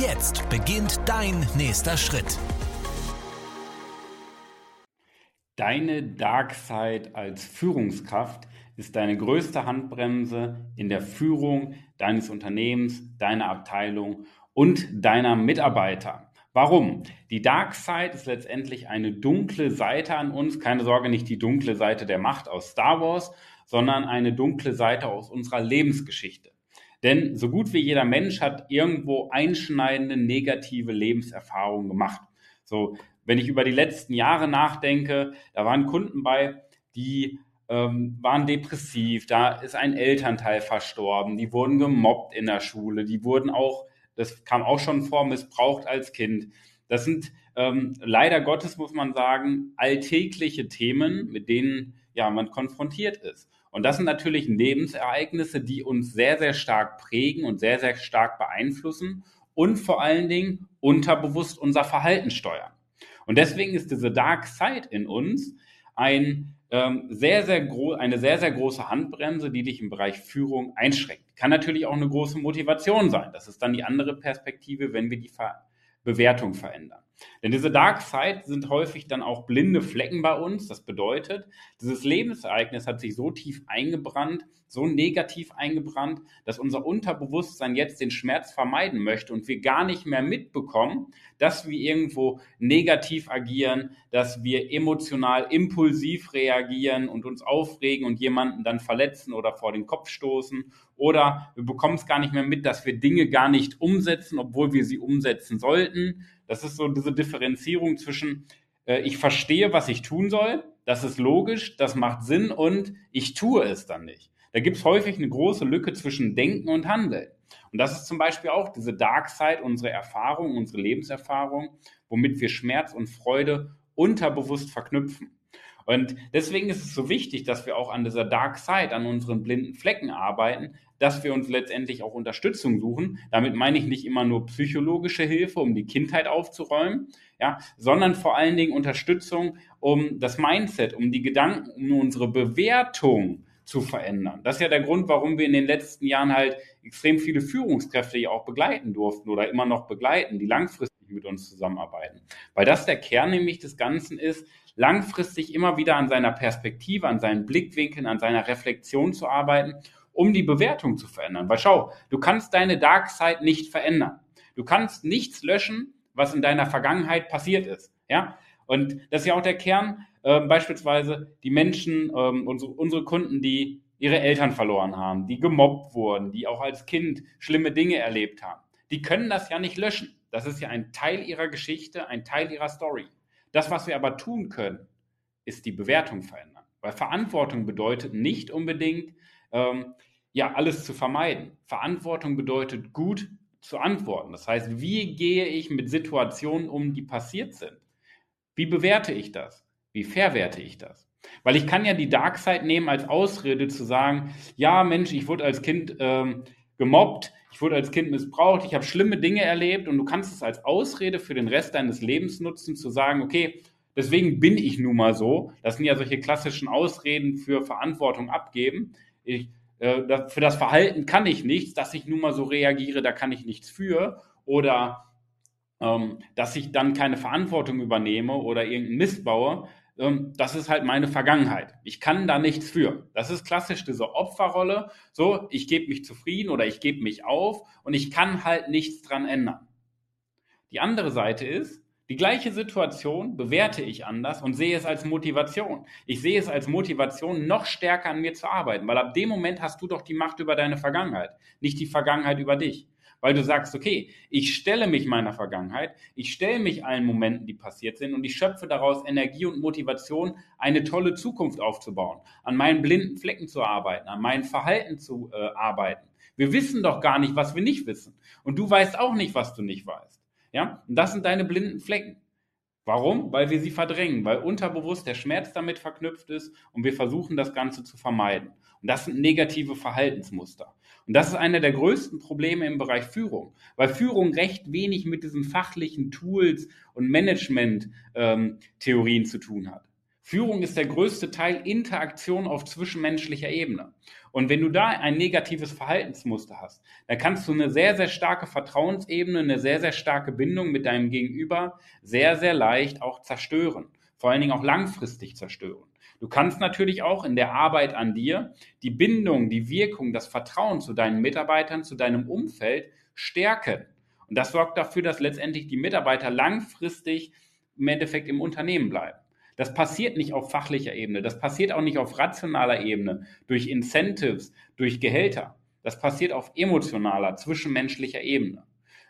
Jetzt beginnt dein nächster Schritt. Deine Dark Side als Führungskraft ist deine größte Handbremse in der Führung deines Unternehmens, deiner Abteilung und deiner Mitarbeiter. Warum? Die Dark Side ist letztendlich eine dunkle Seite an uns. Keine Sorge, nicht die dunkle Seite der Macht aus Star Wars, sondern eine dunkle Seite aus unserer Lebensgeschichte. Denn so gut wie jeder Mensch hat irgendwo einschneidende negative Lebenserfahrungen gemacht. So, wenn ich über die letzten Jahre nachdenke, da waren Kunden bei, die ähm, waren depressiv, da ist ein Elternteil verstorben, die wurden gemobbt in der Schule, die wurden auch, das kam auch schon vor, missbraucht als Kind. Das sind ähm, leider Gottes, muss man sagen, alltägliche Themen, mit denen ja, man konfrontiert ist. Und das sind natürlich Lebensereignisse, die uns sehr, sehr stark prägen und sehr, sehr stark beeinflussen und vor allen Dingen unterbewusst unser Verhalten steuern. Und deswegen ist diese Dark Side in uns ein, ähm, sehr, sehr eine sehr, sehr große Handbremse, die dich im Bereich Führung einschränkt. Kann natürlich auch eine große Motivation sein. Das ist dann die andere Perspektive, wenn wir die Ver Bewertung verändern. Denn diese Dark Side sind häufig dann auch blinde Flecken bei uns. Das bedeutet, dieses Lebensereignis hat sich so tief eingebrannt, so negativ eingebrannt, dass unser Unterbewusstsein jetzt den Schmerz vermeiden möchte und wir gar nicht mehr mitbekommen, dass wir irgendwo negativ agieren, dass wir emotional impulsiv reagieren und uns aufregen und jemanden dann verletzen oder vor den Kopf stoßen. Oder wir bekommen es gar nicht mehr mit, dass wir Dinge gar nicht umsetzen, obwohl wir sie umsetzen sollten das ist so diese Differenzierung zwischen, äh, ich verstehe, was ich tun soll, das ist logisch, das macht Sinn und ich tue es dann nicht. Da gibt es häufig eine große Lücke zwischen Denken und Handeln. Und das ist zum Beispiel auch diese Dark Side, unsere Erfahrung, unsere Lebenserfahrung, womit wir Schmerz und Freude unterbewusst verknüpfen. Und deswegen ist es so wichtig, dass wir auch an dieser Dark Side, an unseren blinden Flecken arbeiten, dass wir uns letztendlich auch Unterstützung suchen. Damit meine ich nicht immer nur psychologische Hilfe, um die Kindheit aufzuräumen, ja, sondern vor allen Dingen Unterstützung, um das Mindset, um die Gedanken, um unsere Bewertung zu verändern. Das ist ja der Grund, warum wir in den letzten Jahren halt extrem viele Führungskräfte ja auch begleiten durften oder immer noch begleiten, die langfristig mit uns zusammenarbeiten. Weil das der Kern nämlich des Ganzen ist, langfristig immer wieder an seiner Perspektive, an seinen Blickwinkeln, an seiner Reflexion zu arbeiten, um die Bewertung zu verändern. Weil schau, du kannst deine Dark Side nicht verändern. Du kannst nichts löschen, was in deiner Vergangenheit passiert ist. Ja? Und das ist ja auch der Kern, äh, beispielsweise die Menschen, ähm, unsere, unsere Kunden, die ihre Eltern verloren haben, die gemobbt wurden, die auch als Kind schlimme Dinge erlebt haben. Die können das ja nicht löschen. Das ist ja ein Teil ihrer Geschichte, ein Teil ihrer Story. Das, was wir aber tun können, ist die Bewertung verändern. Weil Verantwortung bedeutet nicht unbedingt, ähm, ja, alles zu vermeiden. Verantwortung bedeutet gut zu antworten. Das heißt, wie gehe ich mit Situationen um, die passiert sind? Wie bewerte ich das? Wie verwerte ich das? Weil ich kann ja die Dark Side nehmen als Ausrede zu sagen, ja Mensch, ich wurde als Kind ähm, gemobbt, ich wurde als Kind missbraucht, ich habe schlimme Dinge erlebt und du kannst es als Ausrede für den Rest deines Lebens nutzen, zu sagen, okay, deswegen bin ich nun mal so. Das sind ja solche klassischen Ausreden für Verantwortung abgeben. Ich, äh, für das Verhalten kann ich nichts, dass ich nun mal so reagiere, da kann ich nichts für. Oder ähm, dass ich dann keine Verantwortung übernehme oder irgendeinen Mist baue. Ähm, das ist halt meine Vergangenheit. Ich kann da nichts für. Das ist klassisch diese Opferrolle. So, ich gebe mich zufrieden oder ich gebe mich auf und ich kann halt nichts dran ändern. Die andere Seite ist, die gleiche Situation bewerte ich anders und sehe es als Motivation. Ich sehe es als Motivation, noch stärker an mir zu arbeiten, weil ab dem Moment hast du doch die Macht über deine Vergangenheit, nicht die Vergangenheit über dich weil du sagst, okay, ich stelle mich meiner Vergangenheit, ich stelle mich allen Momenten, die passiert sind und ich schöpfe daraus Energie und Motivation, eine tolle Zukunft aufzubauen, an meinen blinden Flecken zu arbeiten, an meinem Verhalten zu äh, arbeiten, Wir wissen doch gar nicht, was wir nicht wissen. Und du weißt auch nicht, was du nicht weißt. Ja? Und das sind deine blinden Flecken. Warum? Weil wir sie verdrängen, weil unterbewusst der Schmerz damit verknüpft ist und wir versuchen, das Ganze zu vermeiden. Und das sind negative Verhaltensmuster. Und das ist einer der größten Probleme im Bereich Führung, weil Führung recht wenig mit diesen fachlichen Tools und Management-Theorien ähm, zu tun hat. Führung ist der größte Teil Interaktion auf zwischenmenschlicher Ebene. Und wenn du da ein negatives Verhaltensmuster hast, dann kannst du eine sehr, sehr starke Vertrauensebene, eine sehr, sehr starke Bindung mit deinem Gegenüber sehr, sehr leicht auch zerstören. Vor allen Dingen auch langfristig zerstören. Du kannst natürlich auch in der Arbeit an dir die Bindung, die Wirkung, das Vertrauen zu deinen Mitarbeitern, zu deinem Umfeld stärken. Und das sorgt dafür, dass letztendlich die Mitarbeiter langfristig im Endeffekt im Unternehmen bleiben. Das passiert nicht auf fachlicher Ebene, das passiert auch nicht auf rationaler Ebene, durch Incentives, durch Gehälter. Das passiert auf emotionaler, zwischenmenschlicher Ebene.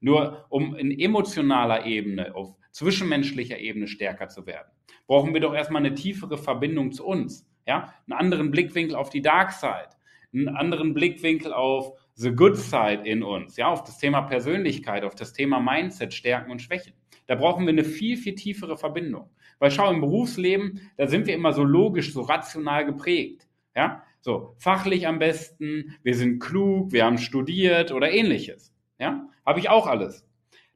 Nur um in emotionaler Ebene, auf zwischenmenschlicher Ebene stärker zu werden, brauchen wir doch erstmal eine tiefere Verbindung zu uns. Ja? Einen anderen Blickwinkel auf die Dark Side, einen anderen Blickwinkel auf the good side in uns, ja, auf das Thema Persönlichkeit, auf das Thema Mindset, Stärken und Schwächen. Da brauchen wir eine viel, viel tiefere Verbindung. Weil schau, im Berufsleben, da sind wir immer so logisch, so rational geprägt. Ja, so fachlich am besten, wir sind klug, wir haben studiert oder ähnliches. Ja, habe ich auch alles.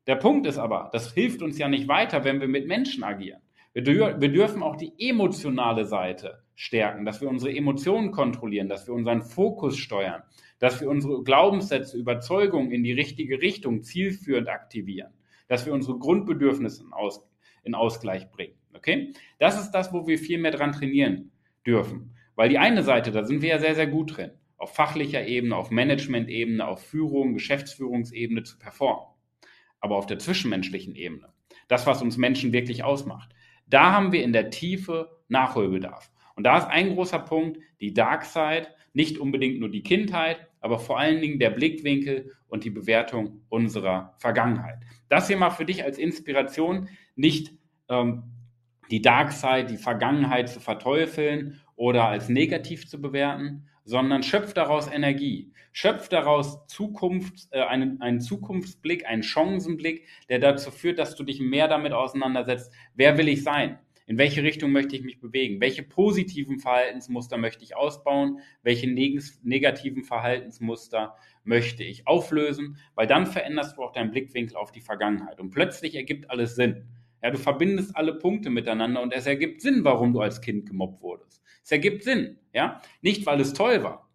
Der Punkt ist aber, das hilft uns ja nicht weiter, wenn wir mit Menschen agieren. Wir, dür wir dürfen auch die emotionale Seite stärken, dass wir unsere Emotionen kontrollieren, dass wir unseren Fokus steuern, dass wir unsere Glaubenssätze, Überzeugungen in die richtige Richtung zielführend aktivieren, dass wir unsere Grundbedürfnisse in, Aus in Ausgleich bringen. Okay? Das ist das, wo wir viel mehr dran trainieren dürfen. Weil die eine Seite, da sind wir ja sehr, sehr gut drin. Auf fachlicher Ebene, auf Management-Ebene, auf Führung, Geschäftsführungsebene zu performen. Aber auf der zwischenmenschlichen Ebene, das, was uns Menschen wirklich ausmacht, da haben wir in der Tiefe Nachholbedarf. Und da ist ein großer Punkt, die Dark Side, nicht unbedingt nur die Kindheit, aber vor allen Dingen der Blickwinkel und die Bewertung unserer Vergangenheit. Das hier mal für dich als Inspiration, nicht ähm, die Dark Side, die Vergangenheit zu verteufeln oder als negativ zu bewerten, sondern schöpft daraus Energie. Schöpft daraus Zukunft, äh, einen, einen Zukunftsblick, einen Chancenblick, der dazu führt, dass du dich mehr damit auseinandersetzt, wer will ich sein? In welche Richtung möchte ich mich bewegen? Welche positiven Verhaltensmuster möchte ich ausbauen? Welche neg negativen Verhaltensmuster möchte ich auflösen? Weil dann veränderst du auch deinen Blickwinkel auf die Vergangenheit. Und plötzlich ergibt alles Sinn. Ja, du verbindest alle Punkte miteinander und es ergibt Sinn, warum du als Kind gemobbt wurdest. Es ergibt Sinn, ja? Nicht, weil es toll war,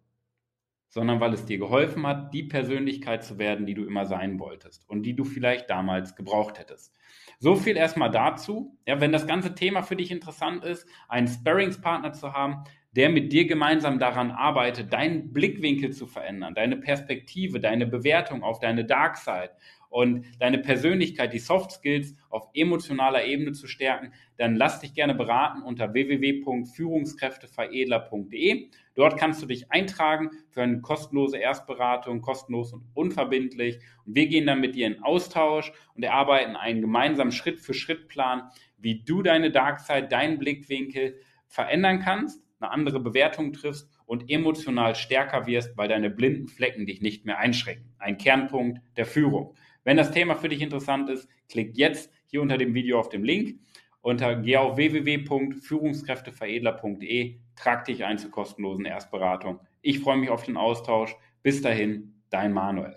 sondern weil es dir geholfen hat, die Persönlichkeit zu werden, die du immer sein wolltest und die du vielleicht damals gebraucht hättest. So viel erstmal dazu. Ja, wenn das ganze Thema für dich interessant ist, einen Sparringspartner zu haben, der mit dir gemeinsam daran arbeitet, deinen Blickwinkel zu verändern, deine Perspektive, deine Bewertung auf deine Dark Side und deine Persönlichkeit, die Soft Skills auf emotionaler Ebene zu stärken, dann lass dich gerne beraten unter www.führungskräfteveredler.de. Dort kannst du dich eintragen für eine kostenlose Erstberatung, kostenlos und unverbindlich. Und wir gehen dann mit dir in Austausch und erarbeiten einen gemeinsamen Schritt-für-Schritt-Plan, wie du deine Dark Side, deinen Blickwinkel verändern kannst eine andere Bewertung triffst und emotional stärker wirst, weil deine blinden Flecken dich nicht mehr einschränken. Ein Kernpunkt der Führung. Wenn das Thema für dich interessant ist, klick jetzt hier unter dem Video auf den Link. Unter geh auf www.führungskräfteveredler.de, trag dich ein zur kostenlosen Erstberatung. Ich freue mich auf den Austausch. Bis dahin, dein Manuel.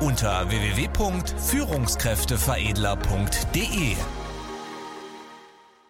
unter www.führungskräfteveredler.de.